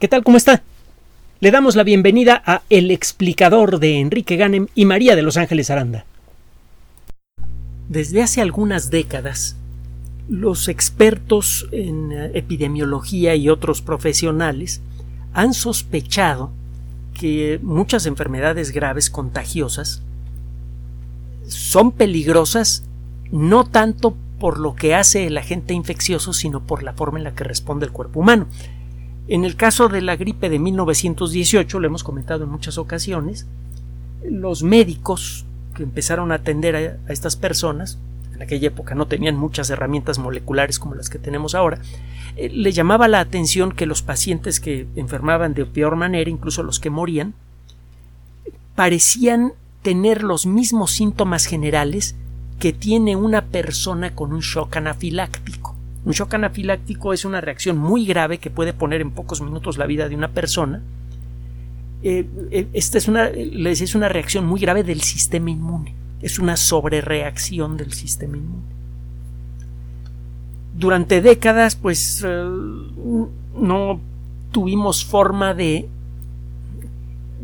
¿Qué tal? ¿Cómo está? Le damos la bienvenida a El explicador de Enrique Ganem y María de Los Ángeles Aranda. Desde hace algunas décadas, los expertos en eh, epidemiología y otros profesionales han sospechado que muchas enfermedades graves contagiosas son peligrosas no tanto por lo que hace el agente infeccioso, sino por la forma en la que responde el cuerpo humano. En el caso de la gripe de 1918, lo hemos comentado en muchas ocasiones, los médicos que empezaron a atender a, estas personas, en aquella época no tenían muchas herramientas moleculares como las que tenemos ahora, eh, le llamaba la atención que los pacientes que enfermaban de peor manera, incluso los que morían, parecían tener los mismos síntomas generales que tiene una persona con un shock anafiláctico. Un shock anafiláctico es una reacción muy grave que puede poner en pocos minutos la vida de una persona. Eh, eh, esta es una, es una reacción muy grave del sistema inmune. Es una sobrereacción del sistema inmune. Durante décadas, pues eh, no tuvimos forma de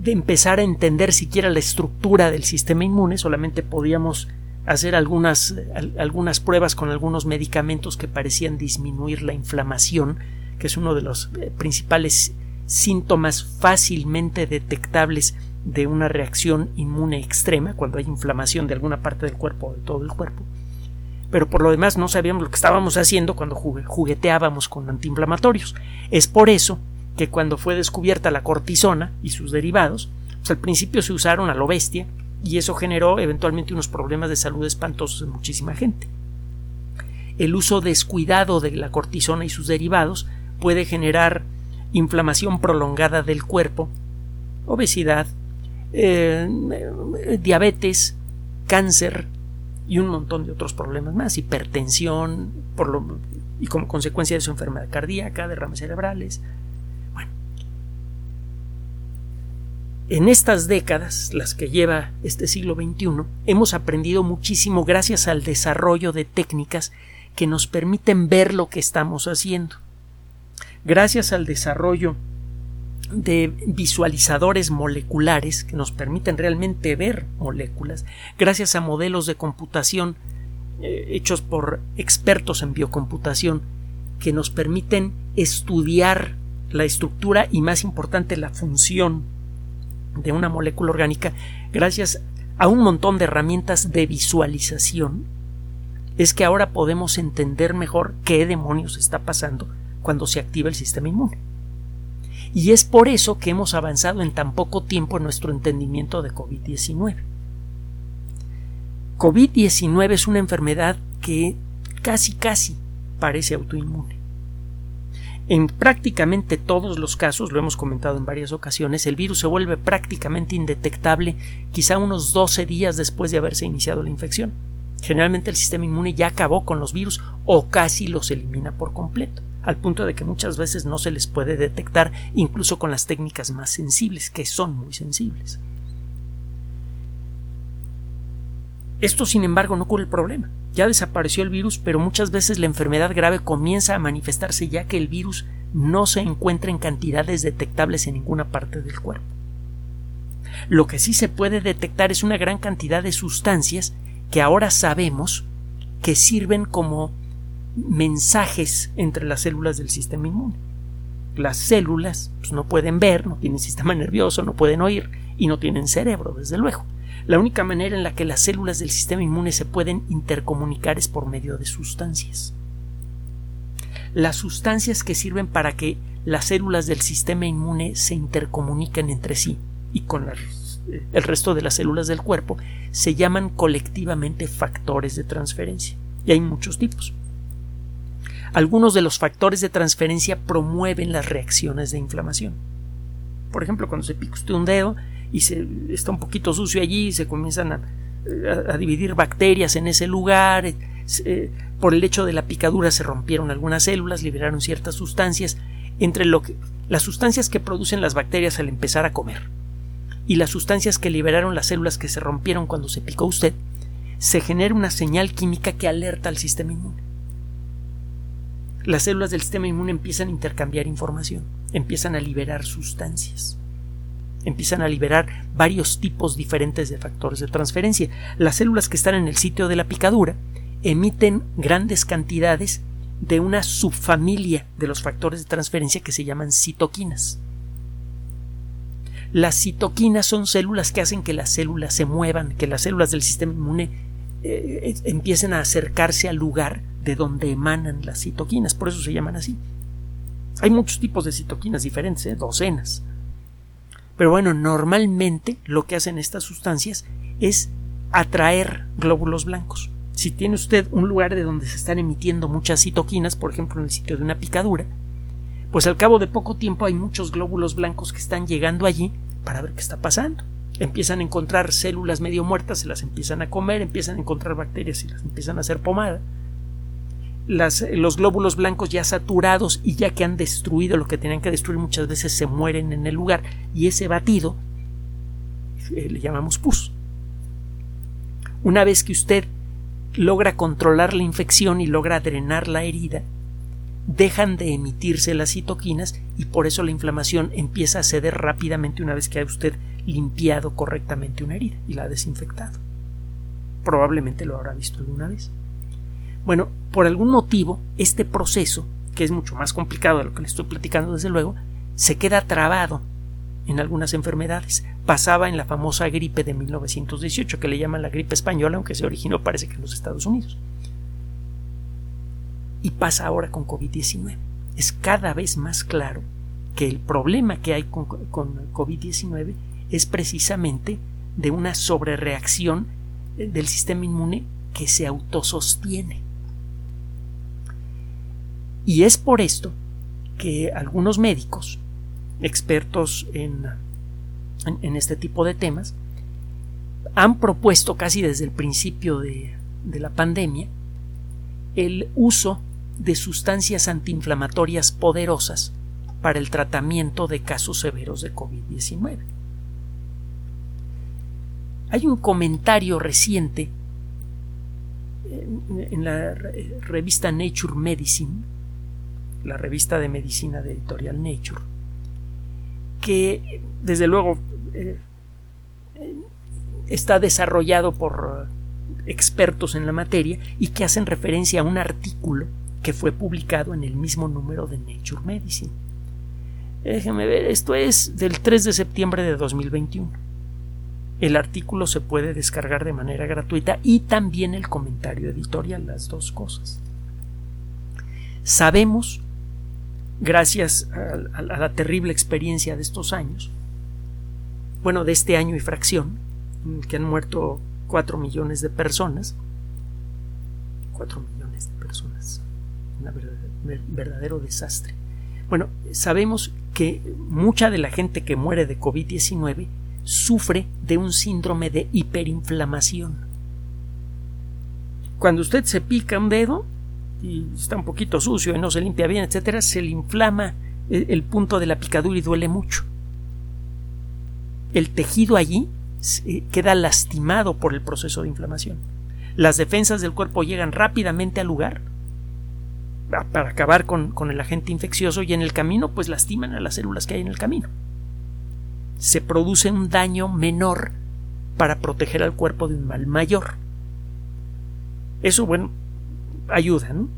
de empezar a entender siquiera la estructura del sistema inmune, solamente podíamos hacer algunas, algunas pruebas con algunos medicamentos que parecían disminuir la inflamación, que es uno de los eh, principales síntomas fácilmente detectables de una reacción inmune extrema, cuando hay inflamación de alguna parte del cuerpo o de todo el cuerpo. Pero por lo demás no sabíamos lo que estábamos haciendo cuando jugueteábamos con antiinflamatorios. Es por eso que cuando fue descubierta la cortisona y sus derivados, pues al principio se usaron a lo bestia, y eso generó eventualmente unos problemas de salud espantosos en muchísima gente. El uso descuidado de la cortisona y sus derivados puede generar inflamación prolongada del cuerpo, obesidad, eh, diabetes, cáncer y un montón de otros problemas más, hipertensión y como consecuencia de su enfermedad cardíaca, derrames cerebrales, En estas décadas, las que lleva este siglo XXI, hemos aprendido muchísimo gracias al desarrollo de técnicas que nos permiten ver lo que estamos haciendo. Gracias al desarrollo de visualizadores moleculares que nos permiten realmente ver moléculas, gracias a modelos de computación eh, hechos por expertos en biocomputación que nos permiten estudiar la estructura y más importante la función de una molécula orgánica gracias a un montón de herramientas de visualización, es que ahora podemos entender mejor qué demonios está pasando cuando se activa el sistema inmune. Y es por eso que hemos avanzado en tan poco tiempo en nuestro entendimiento de COVID-19. COVID-19 es una enfermedad que casi casi parece autoinmune. En prácticamente todos los casos, lo hemos comentado en varias ocasiones, el virus se vuelve prácticamente indetectable quizá unos 12 días después de haberse iniciado la infección. Generalmente el sistema inmune ya acabó con los virus o casi los elimina por completo, al punto de que muchas veces no se les puede detectar incluso con las técnicas más sensibles, que son muy sensibles. Esto, sin embargo, no cura el problema. Ya desapareció el virus, pero muchas veces la enfermedad grave comienza a manifestarse ya que el virus no se encuentra en cantidades detectables en ninguna parte del cuerpo. Lo que sí se puede detectar es una gran cantidad de sustancias que ahora sabemos que sirven como mensajes entre las células del sistema inmune. Las células pues, no pueden ver, no tienen sistema nervioso, no pueden oír y no tienen cerebro, desde luego. La única manera en la que las células del sistema inmune se pueden intercomunicar es por medio de sustancias. Las sustancias que sirven para que las células del sistema inmune se intercomuniquen entre sí y con el resto de las células del cuerpo se llaman colectivamente factores de transferencia. Y hay muchos tipos. Algunos de los factores de transferencia promueven las reacciones de inflamación. Por ejemplo, cuando se pica usted un dedo, y se, está un poquito sucio allí se comienzan a, dividir bacterias en ese lugar. Eh, eh, por el hecho de la picadura se rompieron algunas células, liberaron ciertas sustancias, entre lo que, las sustancias que producen las bacterias al empezar a comer y las sustancias que liberaron las células que se rompieron cuando se picó usted, se genera una señal química que alerta al sistema inmune. Las células del sistema inmune empiezan a intercambiar información empiezan a liberar sustancias. Empiezan a liberar varios tipos diferentes de factores de transferencia. Las células que están en el sitio de la picadura emiten grandes cantidades de una subfamilia de los factores de transferencia que se llaman citoquinas. Las citoquinas son células que hacen que las células se muevan, que las células del sistema inmune eh, empiecen a acercarse al lugar de donde emanan las citoquinas, por eso se llaman así. Hay muchos tipos de citoquinas diferentes, ¿eh? docenas. Pero bueno, normalmente lo que hacen estas sustancias es atraer glóbulos blancos. Si tiene usted un lugar de donde se están emitiendo muchas citoquinas, por ejemplo en el sitio de una picadura, pues al cabo de poco tiempo hay muchos glóbulos blancos que están llegando allí para ver qué está pasando. Empiezan a encontrar células medio muertas, se las empiezan a comer, empiezan a encontrar bacterias y las empiezan a hacer pomada. Los glóbulos blancos ya saturados y ya que han destruido lo que tenían que destruir muchas veces se mueren en el lugar y ese batido eh, le llamamos pus. Una vez que usted logra controlar la infección y logra drenar la herida, dejan de emitirse las citoquinas y por eso la inflamación empieza a ceder rápidamente una vez que ha usted limpiado correctamente una herida y la ha desinfectado. Probablemente lo habrá visto alguna vez. Bueno, por algún motivo, este proceso, que es mucho más complicado de lo que le estoy platicando desde luego, se queda trabado en algunas enfermedades. Pasaba en la famosa gripe de 1918, que le llaman la gripe española, aunque se originó parece que en los Estados Unidos. Y pasa ahora con COVID-19. Es cada vez más claro que el problema que hay con, COVID-19 es precisamente de una sobrereacción del sistema inmune que se autosostiene. Y es por esto que algunos médicos, expertos en, en, este tipo de temas, han propuesto casi desde el principio de, de la pandemia el uso de sustancias antiinflamatorias poderosas para el tratamiento de casos severos de COVID-19. Hay un comentario reciente en, la revista Nature Medicine, la revista de medicina de editorial Nature, que desde luego eh, está desarrollado por expertos en la materia y que hacen referencia a un artículo que fue publicado en el mismo número de Nature Medicine. Déjenme ver, esto es del 3 de septiembre de 2021. El artículo se puede descargar de manera gratuita y también el comentario editorial, las dos cosas. Sabemos, gracias a, la terrible experiencia de estos años, bueno, de este año y fracción, que han muerto 4 millones de personas, 4 millones de personas, un verdadero desastre. Bueno, sabemos que mucha de la gente que muere de COVID-19 sufre de un síndrome de hiperinflamación. Cuando usted se pica un dedo y está un poquito sucio y no se limpia bien, etcétera, se le inflama el punto de la picadura y duele mucho. El tejido allí queda lastimado por el proceso de inflamación. Las defensas del cuerpo llegan rápidamente al lugar para acabar con, el agente infeccioso y en el camino pues lastiman a las células que hay en el camino. Se produce un daño menor para proteger al cuerpo de un mal mayor. Eso, bueno, ayuda, ¿no?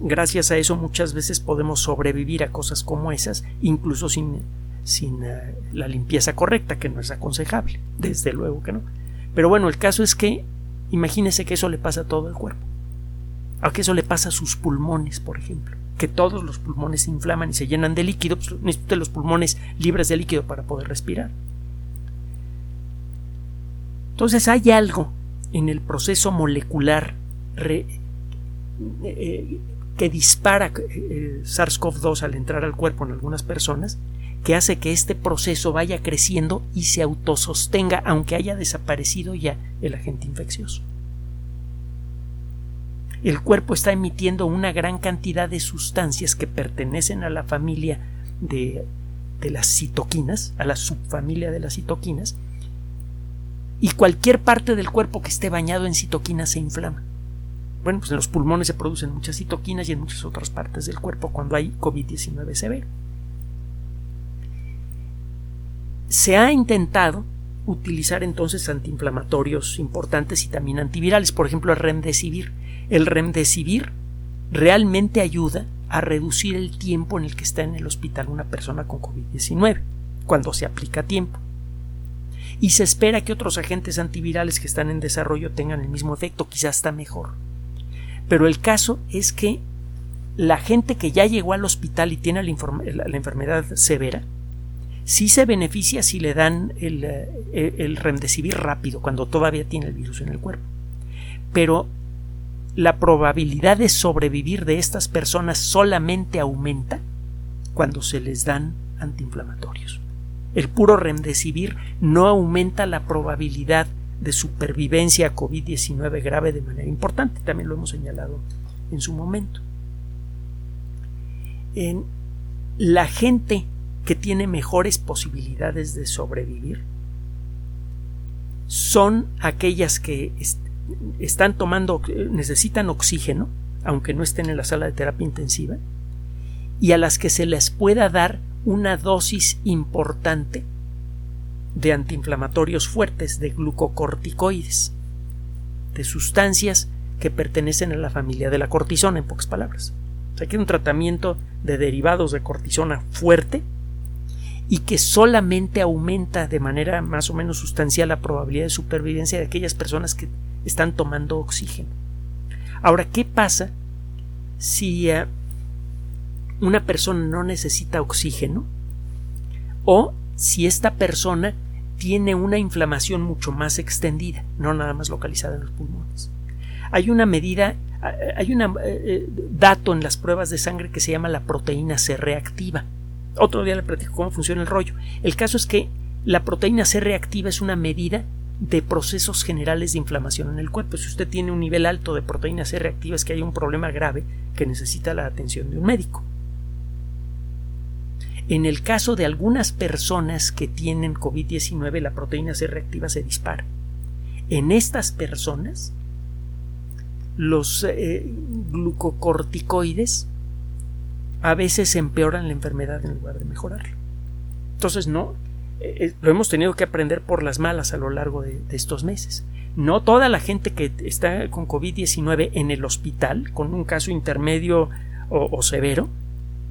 Gracias a eso muchas veces podemos sobrevivir a cosas como esas, incluso sin, sin eh, la limpieza correcta, que no es aconsejable, desde luego que no. Pero bueno, el caso es que imagínese que eso le pasa a todo el cuerpo. A que eso le pasa a sus pulmones, por ejemplo. Que todos los pulmones se inflaman y se llenan de líquido, pues necesita los pulmones libres de líquido para poder respirar. Entonces hay algo en el proceso molecular eh, que dispara eh, SARS-CoV-2 al entrar al cuerpo en algunas personas, que hace que este proceso vaya creciendo y se autosostenga aunque haya desaparecido ya el agente infeccioso el cuerpo está emitiendo una gran cantidad de sustancias que pertenecen a la familia de, las citoquinas, a la subfamilia de las citoquinas, y cualquier parte del cuerpo que esté bañado en citoquinas se inflama. Bueno, pues en los pulmones se producen muchas citoquinas y en muchas otras partes del cuerpo cuando hay COVID-19 severo. se ha intentado utilizar entonces antiinflamatorios importantes y también antivirales, por ejemplo el remdesivir. El remdesivir realmente ayuda a reducir el tiempo en el que está en el hospital una persona con COVID-19, cuando se aplica a tiempo. Y se espera que otros agentes antivirales que están en desarrollo tengan el mismo efecto, quizás hasta mejor. Pero el caso es que la gente que ya llegó al hospital y tiene la, enfermedad severa, sí se beneficia si le dan el, eh, el remdesivir rápido, cuando todavía tiene el virus en el cuerpo. Pero la probabilidad de sobrevivir de estas personas solamente aumenta cuando se les dan antiinflamatorios. El puro remdesivir no aumenta la probabilidad de supervivencia a COVID-19 grave de manera importante, también lo hemos señalado en su momento. En la gente que tiene mejores posibilidades de sobrevivir son aquellas que están tomando, necesitan oxígeno, aunque no estén en la sala de terapia intensiva, y a las que se les pueda dar una dosis importante de antiinflamatorios fuertes, de glucocorticoides, de sustancias que pertenecen a la familia de la cortisona, en pocas palabras. O sea, que un tratamiento de derivados de cortisona fuerte y que solamente aumenta de manera más o menos sustancial la probabilidad de supervivencia de aquellas personas que están tomando oxígeno. Ahora, ¿qué pasa si eh, una persona no necesita oxígeno o si esta persona tiene una inflamación mucho más extendida, no nada más localizada en los pulmones? Hay una medida, eh, hay un eh, dato en las pruebas de sangre que se llama la proteína C reactiva. Otro día le platico cómo funciona el rollo. El caso es que la proteína C reactiva es una medida de procesos generales de inflamación en el cuerpo. Si usted tiene un nivel alto de proteínas C reactivas, que hay un problema grave que necesita la atención de un médico. En el caso de algunas personas que tienen COVID-19, la proteína C reactiva se dispara. En estas personas, los eh, glucocorticoides a veces empeoran la enfermedad en lugar de mejorarla. Entonces, no, eh, eh, lo hemos tenido que aprender por las malas a lo largo de, estos meses. No toda la gente que está con COVID-19 en el hospital, con un caso intermedio o, severo,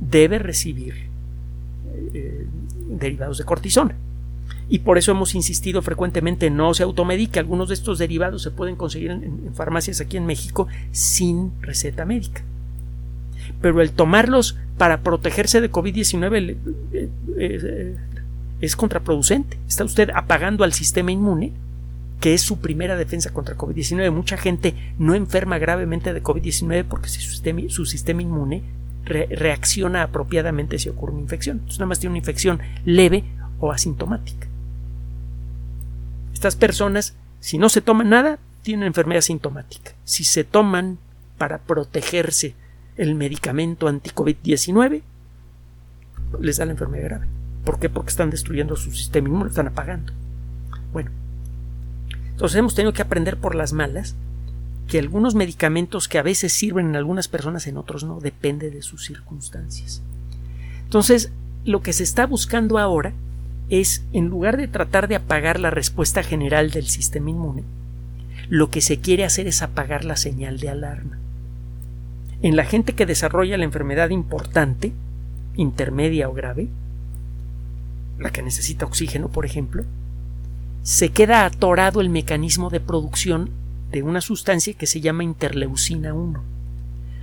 debe recibir derivados de cortisona. Y por eso hemos insistido frecuentemente no se automedique. Algunos de estos derivados se pueden conseguir en farmacias aquí en México sin receta médica. Pero el tomarlos para protegerse de COVID-19 es contraproducente. Está usted apagando al sistema inmune, que es su primera defensa contra COVID-19. Mucha gente no enferma gravemente de COVID-19 porque su sistema, su sistema inmune reacciona apropiadamente si ocurre una infección. Entonces nada más tiene una infección leve o asintomática. Estas personas, si no se toman nada, tienen enfermedad asintomática. Si se toman para protegerse el medicamento anti-COVID-19, les da la enfermedad grave. ¿Por qué? Porque están destruyendo su sistema inmune, están apagando. Bueno, entonces hemos tenido que aprender por las malas que algunos medicamentos que a veces sirven en algunas personas, en otros no, depende de sus circunstancias. Entonces, lo que se está buscando ahora es, en lugar de tratar de apagar la respuesta general del sistema inmune, lo que se quiere hacer es apagar la señal de alarma. En la gente que desarrolla la enfermedad importante, intermedia o grave, la que necesita oxígeno, por ejemplo, se queda atorado el mecanismo de producción de una sustancia que se llama interleucina 1.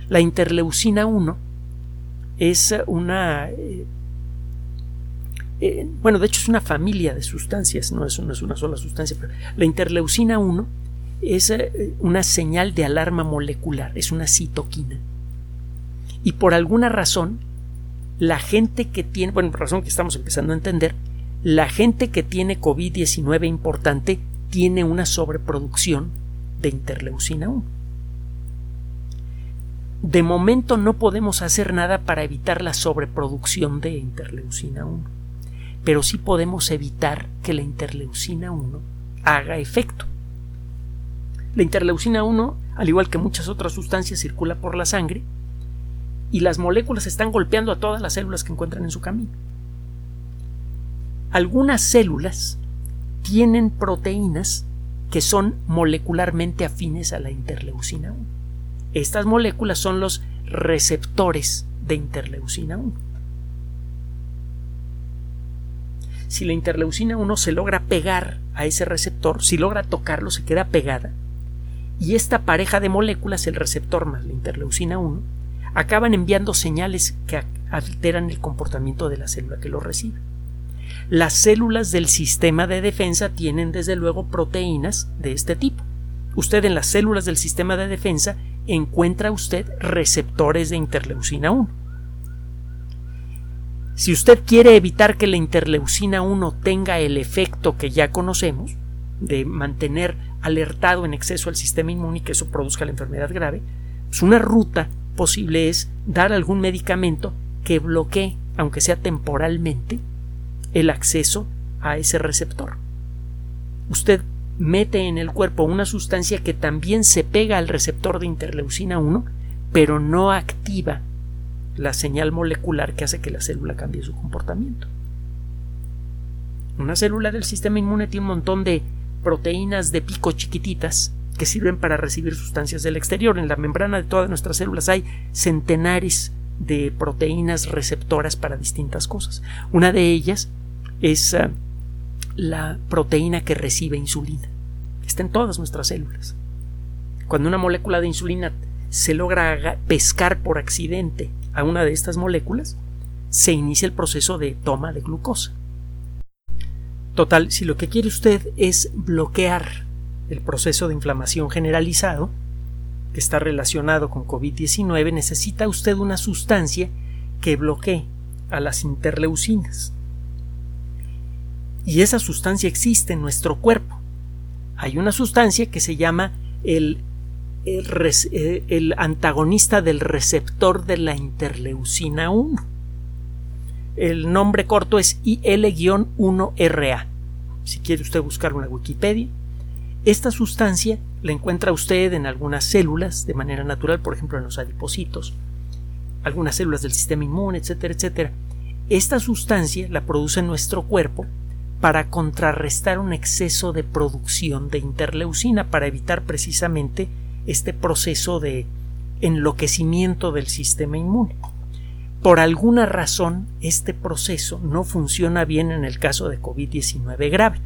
La interleucina 1 es una eh, eh, bueno, de hecho es una familia de sustancias, no es, una sola sustancia, pero la interleucina 1 es eh, una señal de alarma molecular, es una citoquina. Y por alguna razón, la gente que tiene, bueno, por razón que estamos empezando a entender, la gente que tiene COVID-19 importante tiene una sobreproducción de interleucina 1. De momento no podemos hacer nada para evitar la sobreproducción de interleucina 1, pero sí podemos evitar que la interleucina 1 haga efecto. La interleucina 1, al igual que muchas otras sustancias, circula por la sangre y las moléculas están golpeando a todas las células que encuentran en su camino. algunas células tienen proteínas que son molecularmente afines a la interleucina 1. Estas moléculas son los receptores de interleucina 1. Si la interleucina 1 se logra pegar a ese receptor, si logra tocarlo, se queda pegada. Y esta pareja de moléculas, el receptor más la interleucina 1, acaban enviando señales que alteran el comportamiento de la célula que lo recibe. Las células del sistema de defensa tienen desde luego proteínas de este tipo. Usted en las células del sistema de defensa encuentra usted receptores de interleucina 1. Si usted quiere evitar que la interleucina 1 tenga el efecto que ya conocemos, de mantener alertado en exceso al sistema inmune y que eso produzca la enfermedad grave, pues una ruta posible es dar algún medicamento que bloquee, aunque sea temporalmente, el acceso a ese receptor. Usted mete en el cuerpo una sustancia que también se pega al receptor de interleucina 1, pero no activa la señal molecular que hace que la célula cambie su comportamiento. Una célula del sistema inmune tiene un montón de proteínas de pico chiquititas que sirven para recibir sustancias del exterior. En la membrana de todas nuestras células hay centenares de proteínas receptoras para distintas cosas. Una de ellas es ah, la proteína que recibe insulina. Está en todas nuestras células. Cuando una molécula de insulina se logra pescar por accidente a una de estas moléculas, se inicia el proceso de toma de glucosa. Total, si lo que quiere usted es bloquear el proceso de inflamación generalizado, que está relacionado con COVID-19, necesita usted una sustancia que bloquee a las interleucinas. Y esa sustancia existe en nuestro cuerpo. Hay una sustancia que se llama el eh, el, antagonista del receptor de la interleucina 1. El nombre corto es IL-1RA. Si quiere usted buscar una Wikipedia. Esta sustancia la encuentra usted en algunas células de manera natural, por ejemplo en los adipocitos, algunas células del sistema inmune, etcétera, etcétera. Esta sustancia la produce nuestro cuerpo para contrarrestar un exceso de producción de interleucina, para evitar precisamente este proceso de enloquecimiento del sistema inmune. Por alguna razón, este proceso no funciona bien en el caso de COVID-19 grave.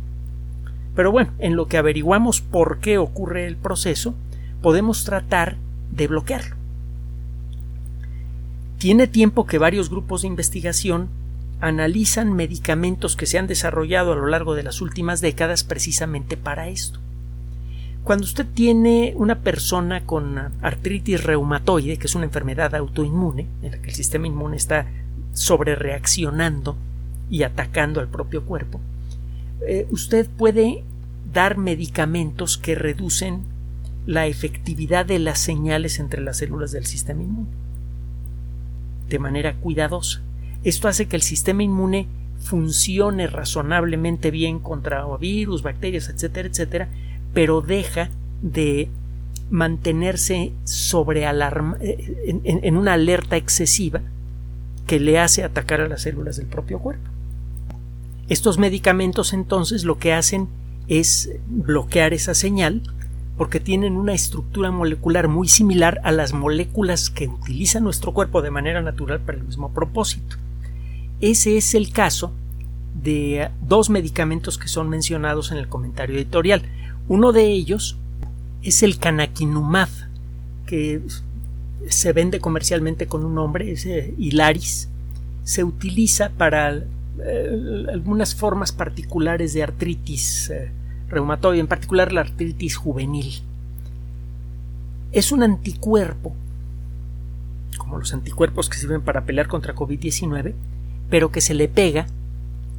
Pero bueno, en lo que averiguamos por qué ocurre el proceso, podemos tratar de bloquearlo. Tiene tiempo que varios grupos de investigación analizan medicamentos que se han desarrollado a lo largo de las últimas décadas precisamente para esto. Cuando usted tiene una persona con artritis reumatoide, que es una enfermedad autoinmune, en la que el sistema inmune está sobrereaccionando y atacando al propio cuerpo, eh, usted puede dar medicamentos que reducen la efectividad de las señales entre las células del sistema inmune de manera cuidadosa. Esto hace que el sistema inmune funcione razonablemente bien contra virus, bacterias, etcétera, etcétera, pero deja de mantenerse sobre eh, en, una alerta excesiva que le hace atacar a las células del propio cuerpo. Estos medicamentos entonces lo que hacen es bloquear esa señal porque tienen una estructura molecular muy similar a las moléculas que utiliza nuestro cuerpo de manera natural para el mismo propósito. Ese es el caso de dos medicamentos que son mencionados en el comentario editorial. Uno de ellos es el canakinumab, que se vende comercialmente con un nombre, es eh, Hilaris. Se utiliza para eh, algunas formas particulares de artritis eh, reumatoide, en particular la artritis juvenil. Es un anticuerpo, como los anticuerpos que sirven para pelear contra COVID-19, pero que se le pega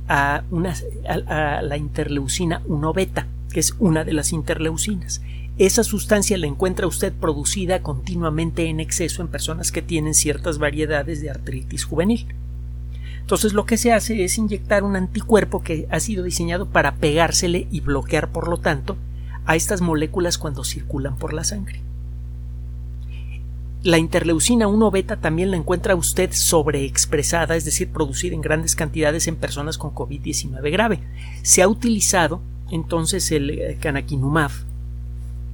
a, una, a la interleucina 1 beta que es una de las interleucinas. Esa sustancia la encuentra usted producida continuamente en exceso en personas que tienen ciertas variedades de artritis juvenil. Entonces lo que se hace es inyectar un anticuerpo que ha sido diseñado para pegársele y bloquear por lo tanto a estas moléculas cuando circulan por la sangre. La interleucina 1 beta también la encuentra usted sobreexpresada, es decir, producida en grandes cantidades en personas con COVID-19 grave. Se ha utilizado entonces el eh, canakinumab,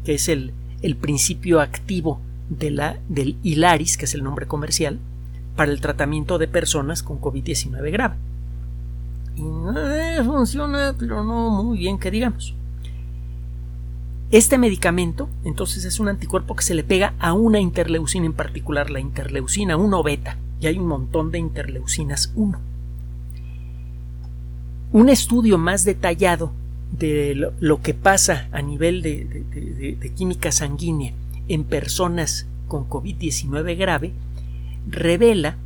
que es el, el principio activo de la, del Hilaris, que es el nombre comercial, para el tratamiento de personas con COVID-19 grave. Y no funciona, pero no muy bien que digamos. Este medicamento, entonces, es un anticuerpo que se le pega a una interleucina en particular, la interleucina 1 beta, y hay un montón de interleucinas 1. Un estudio más detallado de lo, que pasa a nivel de química sanguínea en personas con COVID-19 grave revela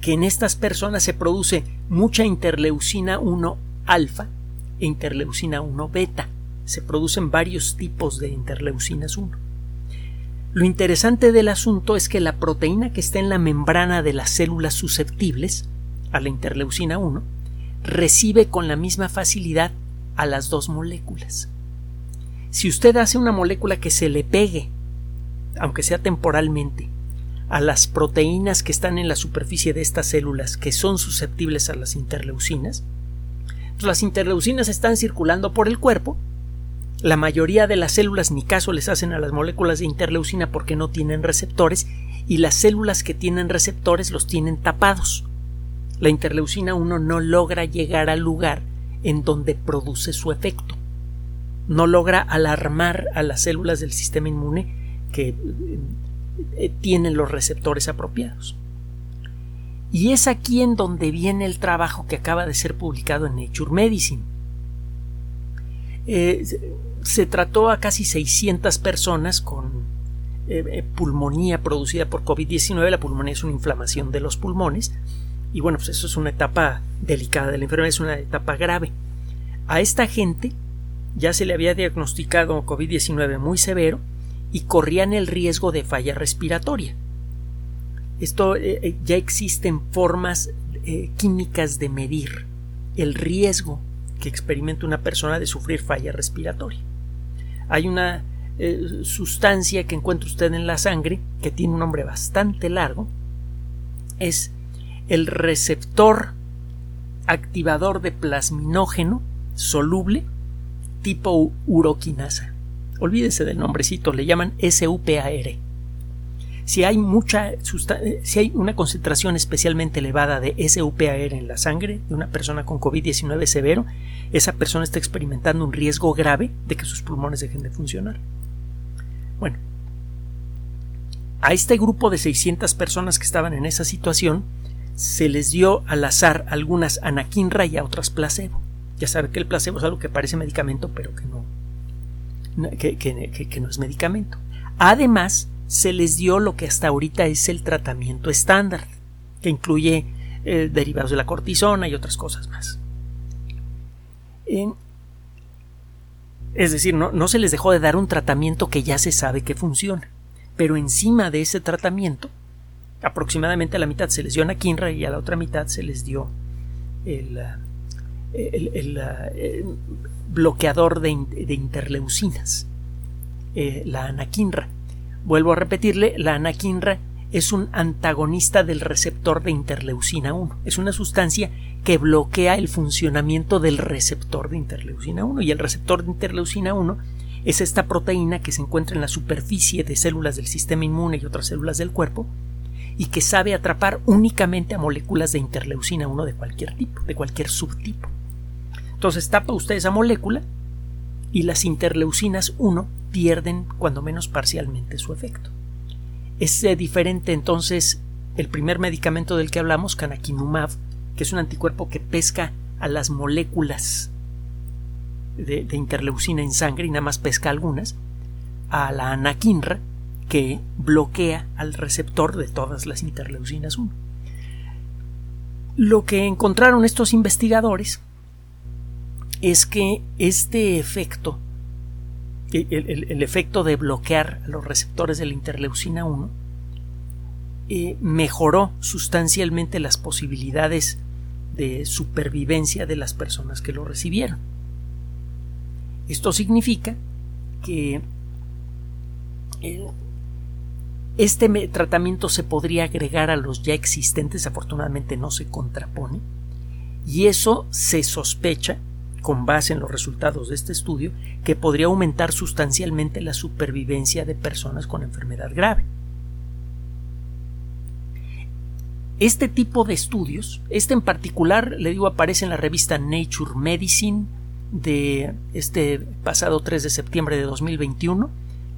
que en estas personas se produce mucha interleucina 1 alfa e interleucina 1 beta. Se producen varios tipos de interleucinas 1. Lo interesante del asunto es que la proteína que está en la membrana de las células susceptibles a la interleucina 1 recibe con la misma facilidad a las dos moléculas. Si usted hace una molécula que se le pegue, aunque sea temporalmente, a las proteínas que están en la superficie de estas células que son susceptibles a las interleucinas, pues las interleucinas están circulando por el cuerpo, la mayoría de las células ni caso les hacen a las moléculas de interleucina porque no tienen receptores y las células que tienen receptores los tienen tapados. La interleucina 1 no logra llegar al lugar en donde produce su efecto no logra alarmar a las células del sistema inmune que eh, tienen los receptores apropiados. Y es aquí en donde viene el trabajo que acaba de ser publicado en Nature Medicine. Eh, se trató a casi 600 personas con eh, pulmonía producida por COVID-19. La pulmonía es una inflamación de los pulmones. Y bueno, pues eso es una etapa delicada de la enfermedad, es una etapa grave. A esta gente ya se le había diagnosticado COVID-19 muy severo y corrían el riesgo de falla respiratoria. Esto eh, eh, ya existen formas eh, químicas de medir el riesgo que experimenta una persona de sufrir falla respiratoria. Hay una sustancia que encuentra usted en la sangre que tiene un nombre bastante largo. Es el receptor activador de plasminógeno soluble tipo uroquinasa. Olvídese del nombrecito, le llaman SUPAR. Si hay mucha si hay una concentración especialmente elevada de SUPAR en la sangre de una persona con COVID-19 severo, esa persona está experimentando un riesgo grave de que sus pulmones dejen de funcionar. Bueno, a este grupo de 600 personas que estaban en esa situación se les dio al azar algunas anaquinra y a otras placebo. Ya sabe que el placebo es algo que parece medicamento, pero que no, que, no es medicamento. Además, se les dio lo que hasta ahorita es el tratamiento estándar, que incluye eh, derivados de la cortisona y otras cosas más. es decir, no, no, se les dejó de dar un tratamiento que ya se sabe que funciona, pero encima de ese tratamiento, aproximadamente a la mitad se les dio anaquinra y a la otra mitad se les dio el, el, bloqueador de, interleucinas, eh, la anaquinra. Vuelvo a repetirle, la anaquinra es un antagonista del receptor de interleucina 1. Es una sustancia que bloquea el funcionamiento del receptor de interleucina 1 y el receptor de interleucina 1 es esta proteína que se encuentra en la superficie de células del sistema inmune y otras células del cuerpo y que sabe atrapar únicamente a moléculas de interleucina 1 de cualquier tipo, de cualquier subtipo. Entonces tapa usted esa molécula y las interleucinas 1 pierden cuando menos parcialmente su efecto. Es eh, diferente entonces el primer medicamento del que hablamos, canakinumab, que es un anticuerpo que pesca a las moléculas de, de, interleucina en sangre y nada más pesca algunas, a la anakinra, que bloquea al receptor de todas las interleucinas 1. Lo que encontraron estos investigadores es que este efecto, el, efecto de bloquear a los receptores de la interleucina 1, eh, mejoró sustancialmente las posibilidades de supervivencia de las personas que lo recibieron. Esto significa que Este tratamiento se podría agregar a los ya existentes, afortunadamente no se contrapone, y eso se sospecha, con base en los resultados de este estudio, que podría aumentar sustancialmente la supervivencia de personas con enfermedad grave. Este tipo de estudios, este en particular, le digo, aparece en la revista Nature Medicine de este pasado 3 de septiembre de 2021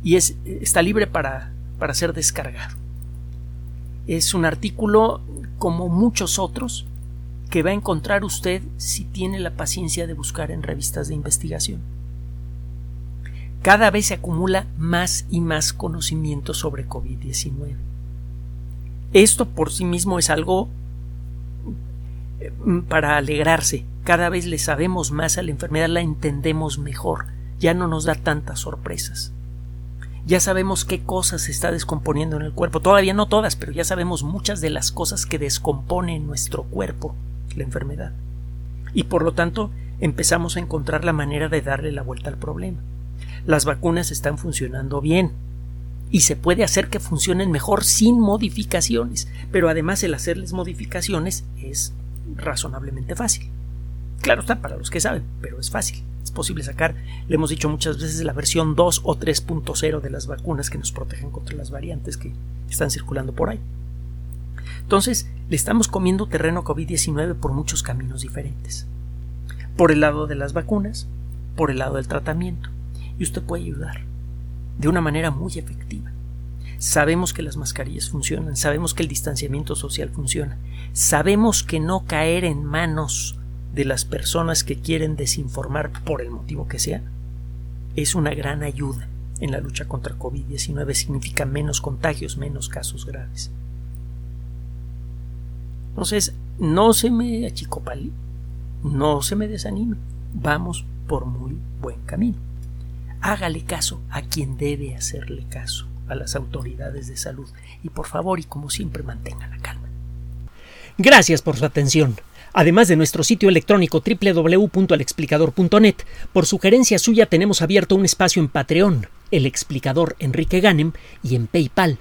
y es, está libre para, para ser descargado. Es un artículo como muchos otros que va a encontrar usted si tiene la paciencia de buscar en revistas de investigación. Cada vez se acumula más y más conocimiento sobre COVID-19. Esto por sí mismo es algo eh, para alegrarse. Cada vez le sabemos más a la enfermedad, la entendemos mejor, ya no nos da tantas sorpresas. Ya sabemos qué cosas se está descomponiendo en el cuerpo. Todavía no todas, pero ya sabemos muchas de las cosas que descomponen nuestro cuerpo la enfermedad. Y por lo tanto empezamos a encontrar la manera de darle la vuelta al problema. Las vacunas están funcionando bien y se puede hacer que funcionen mejor sin modificaciones, pero además el hacerles modificaciones es razonablemente fácil. Claro está para los que saben, pero es fácil. Es posible sacar, le hemos dicho muchas veces, la versión 2 o 3.0 de las vacunas que nos protegen contra las variantes que están circulando por ahí. Entonces, le estamos comiendo terreno COVID-19 por muchos caminos diferentes. Por el lado de las vacunas, por el lado del tratamiento. Y usted puede ayudar de una manera muy efectiva. Sabemos que las mascarillas funcionan, sabemos que el distanciamiento social funciona, sabemos que no caer en manos de las personas que quieren desinformar por el motivo que sea es una gran ayuda en la lucha contra COVID-19, significa menos contagios, menos casos graves. Entonces, no se me achicopale, no se me desanime, vamos por muy buen camino. Hágale caso a quien debe hacerle caso, a las autoridades de salud, y por favor y como siempre mantenga la calma. Gracias por su atención. Además de nuestro sitio electrónico www.alexplicador.net, por sugerencia suya tenemos abierto un espacio en Patreon, el explicador Enrique Ganem, y en PayPal,